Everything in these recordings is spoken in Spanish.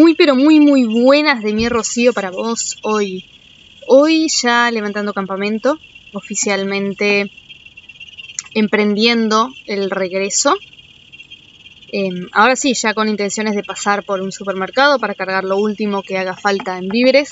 Muy pero muy muy buenas de mi Rocío para vos hoy. Hoy ya levantando campamento, oficialmente emprendiendo el regreso. Em, ahora sí, ya con intenciones de pasar por un supermercado para cargar lo último que haga falta en víveres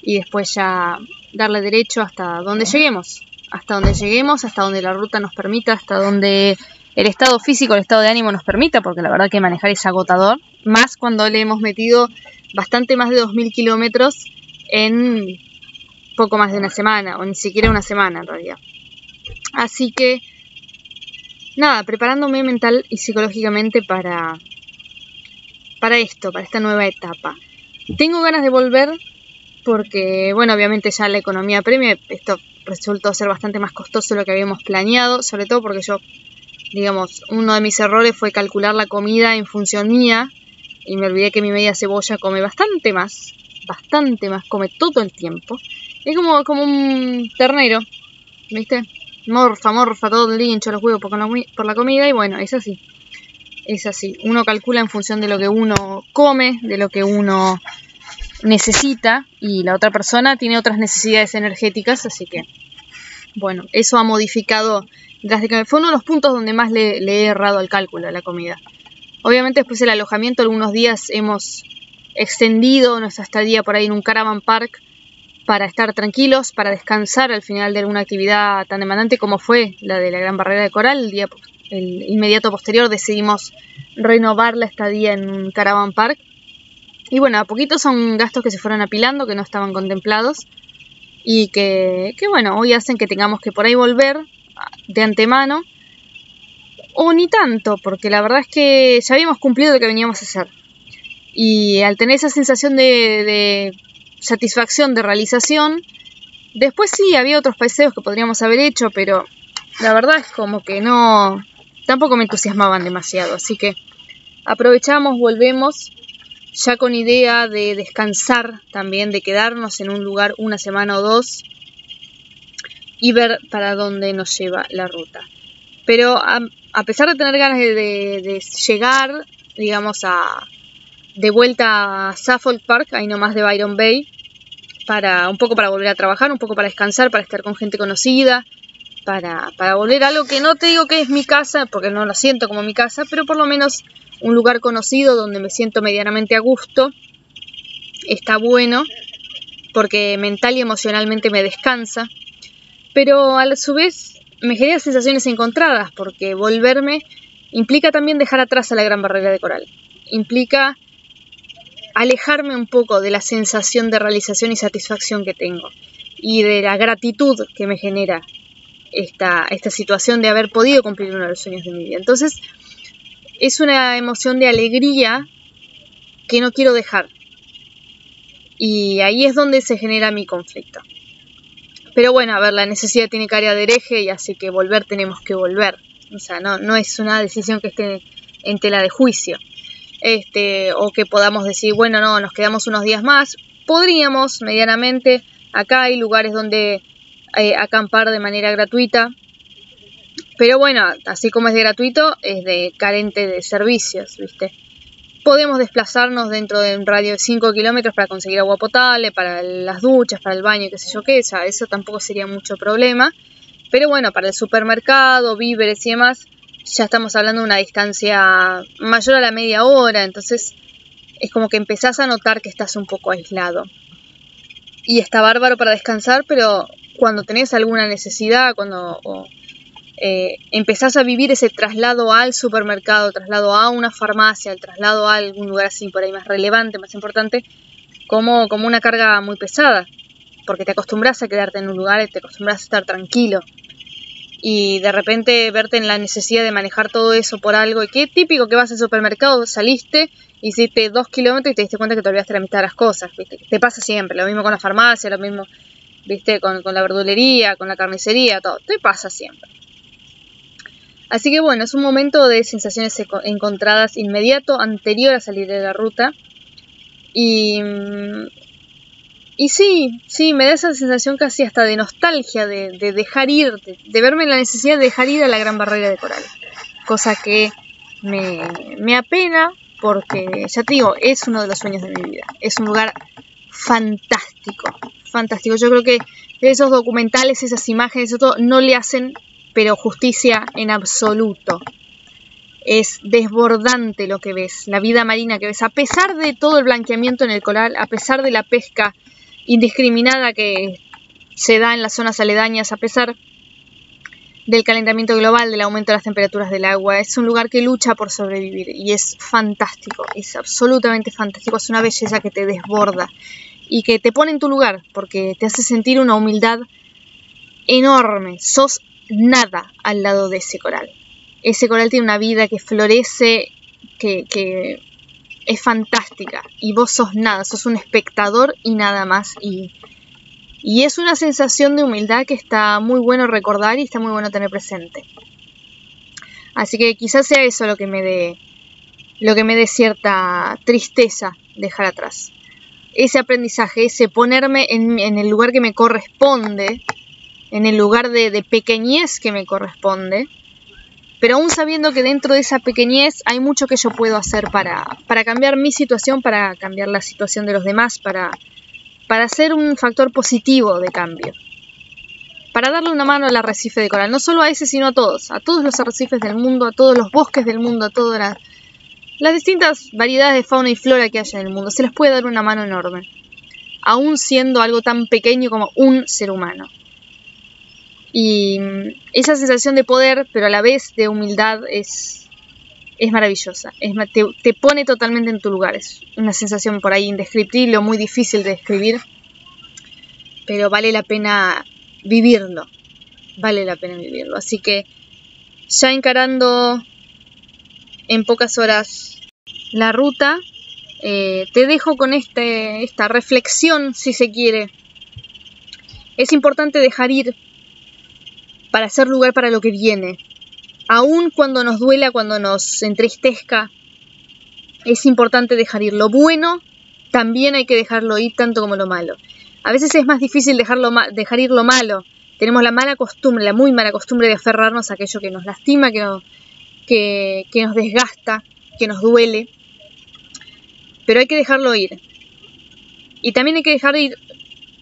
y después ya darle derecho hasta donde lleguemos. Hasta donde lleguemos, hasta donde la ruta nos permita, hasta donde el estado físico, el estado de ánimo nos permita, porque la verdad que manejar es agotador, más cuando le hemos metido bastante más de 2.000 kilómetros en poco más de una semana, o ni siquiera una semana en realidad. Así que, nada, preparándome mental y psicológicamente para, para esto, para esta nueva etapa. Tengo ganas de volver porque, bueno, obviamente ya la economía premia, esto resultó ser bastante más costoso de lo que habíamos planeado, sobre todo porque yo digamos, uno de mis errores fue calcular la comida en función mía y me olvidé que mi media cebolla come bastante más, bastante más, come todo el tiempo. Es como, como un ternero, ¿viste? Morfa, morfa todo el día, los huevos por por la comida y bueno, es así. Es así. Uno calcula en función de lo que uno come, de lo que uno necesita y la otra persona tiene otras necesidades energéticas, así que bueno, eso ha modificado fue uno de los puntos donde más le, he errado al cálculo de la comida. Obviamente después del alojamiento algunos días hemos extendido nuestra estadía por ahí en un caravan park para estar tranquilos, para descansar al final de alguna actividad tan demandante como fue la de la Gran Barrera de Coral. El día inmediato posterior decidimos renovar la estadía en un caravan park. Y bueno, a poquito son gastos que se fueron apilando, que no estaban contemplados y que, que bueno, hoy hacen que tengamos que por ahí volver de antemano, o ni tanto, porque la verdad es que ya habíamos cumplido lo que veníamos a hacer. Y al tener esa sensación de, satisfacción, de realización, después sí había otros paseos que podríamos haber hecho, pero la verdad es como que no, tampoco me entusiasmaban demasiado. Así que aprovechamos, volvemos, ya con idea de descansar también, de quedarnos en un lugar una semana o dos y ver para dónde nos lleva la ruta. Pero a, pesar de tener ganas de, llegar, digamos, a, de vuelta a Suffolk Park, ahí nomás de Byron Bay, para un poco para volver a trabajar, un poco para descansar, para estar con gente conocida, para, para volver a algo que no te digo que es mi casa, porque no lo siento como mi casa, pero por lo menos un lugar conocido donde me siento medianamente a gusto, está bueno, porque mental y emocionalmente me descansa pero a su vez me genera sensaciones encontradas, porque volverme implica también dejar atrás a la gran barrera de coral. Implica alejarme un poco de la sensación de realización y satisfacción que tengo y de la gratitud que me genera esta, esta situación de haber podido cumplir uno de los sueños de mi vida. Entonces, es una emoción de alegría que no quiero dejar. Y ahí es donde se genera mi conflicto. Pero bueno, a ver, la necesidad tiene cara de hereje y así que volver tenemos que volver. O sea, no, no es una decisión que esté en tela de juicio. Este, o que podamos decir, bueno, no, nos quedamos unos días más. Podríamos, medianamente. Acá hay lugares donde eh, acampar de manera gratuita. Pero bueno, así como es de gratuito, es de carente de servicios, ¿viste? Podemos desplazarnos dentro de un radio de 5 kilómetros para conseguir agua potable, para las duchas, para el baño, qué sé yo qué, sea, eso tampoco sería mucho problema. Pero bueno, para el supermercado, víveres y demás, ya estamos hablando de una distancia mayor a la media hora, entonces es como que empezás a notar que estás un poco aislado. Y está bárbaro para descansar, pero cuando tenés alguna necesidad, cuando eh, empezás a vivir ese traslado al supermercado, traslado a una farmacia, el traslado a algún lugar así por ahí más relevante, más importante, como, como una carga muy pesada, porque te acostumbras a quedarte en un lugar, y te acostumbras a estar tranquilo. Y de repente verte en la necesidad de manejar todo eso por algo, y qué típico que vas al supermercado, saliste, hiciste dos kilómetros y te diste cuenta que te olvidaste la mitad de las cosas, ¿viste? Te pasa siempre, lo mismo con la farmacia, lo mismo, ¿viste? Con, con la verdulería, con la carnicería, todo, te pasa siempre. Así que bueno, es un momento de sensaciones encontradas inmediato, anterior a salir de la ruta. Y, mm, y sí, sí, me da esa sensación casi hasta de nostalgia, de, dejar ir, de, verme en la necesidad de dejar ir a la gran barrera de coral. Cosa que me, me apena, porque ya te digo, es uno de los sueños de mi vida. Es un lugar fantástico, fantástico. Yo creo que esos documentales, esas imágenes, eso todo, no le hacen, pero justicia en absoluto. Es desbordante lo que ves, la vida marina que ves, a pesar de todo el blanqueamiento en el coral, a pesar de la pesca indiscriminada que se da en las zonas aledañas, a pesar del calentamiento global, del aumento de las temperaturas del agua. Es un lugar que lucha por sobrevivir y es fantástico, es absolutamente fantástico, es una belleza que te desborda y que te pone en tu lugar porque te hace sentir una humildad enorme. Sos nada al lado de ese coral. Ese coral tiene una vida que florece, que, es fantástica y vos sos nada, sos un espectador y nada más y y es una sensación de humildad que está muy bueno recordar y está muy bueno tener presente. Así que quizás sea eso lo que me dé lo que me dé cierta tristeza dejar atrás. Ese aprendizaje, ese ponerme en, el lugar que me corresponde, en el lugar de, pequeñez que me corresponde, pero aún sabiendo que dentro de esa pequeñez hay mucho que yo puedo hacer para, para cambiar mi situación, para cambiar la situación de los demás, para, para ser un factor positivo de cambio. Para darle una mano al arrecife de coral, no solo a ese, sino a todos, a todos los arrecifes del mundo, a todos los bosques del mundo, a todas las, las distintas variedades de fauna y flora que hay en el mundo. Se les puede dar una mano enorme, aún siendo algo tan pequeño como un ser humano. Y esa sensación de poder, pero a la vez de humildad, es, es maravillosa, es, te, pone totalmente en tu lugar, es una sensación por ahí indescriptible o muy difícil de describir, pero vale la pena vivirlo, vale la pena vivirlo. Así que ya encarando en pocas horas la ruta, eh, te dejo con este, esta reflexión, si se quiere. Es importante dejar ir para hacer lugar para lo que viene, aun cuando nos duela, cuando nos entristezca, es importante dejar ir lo bueno, también hay que dejarlo ir tanto como lo malo. A veces es más difícil dejarlo dejar ir lo malo. Tenemos la mala costumbre, la muy mala costumbre de aferrarnos a aquello que nos lastima, que, que, nos desgasta, que nos duele. Pero hay que dejarlo ir. Y también hay que dejar ir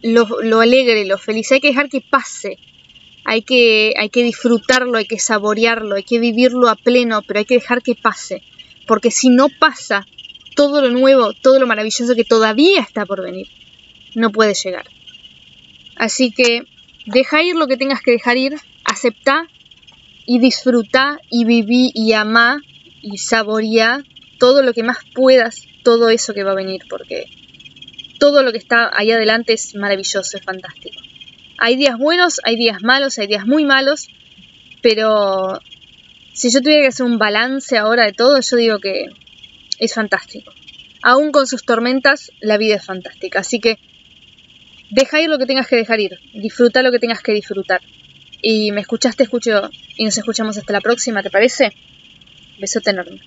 lo alegre, lo feliz. Hay que dejar que pase hay que, hay que disfrutarlo, hay que saborearlo, hay que vivirlo a pleno, pero hay que dejar que pase. Porque si no pasa, todo lo nuevo, todo lo maravilloso que todavía está por venir, no puede llegar. Así que deja ir lo que tengas que dejar ir, acepta y disfruta y viví y amá y saborea todo lo que más puedas, todo eso que va a venir, porque todo lo que está ahí adelante es maravilloso, es fantástico. Hay días buenos, hay días malos, hay días muy malos, pero si yo tuviera que hacer un balance ahora de todo, yo digo que es fantástico. Aún con sus tormentas, la vida es fantástica. Así que deja ir lo que tengas que dejar ir, disfruta lo que tengas que disfrutar. Y me escuchaste, escucho y nos escuchamos hasta la próxima, ¿te parece? Besote enorme.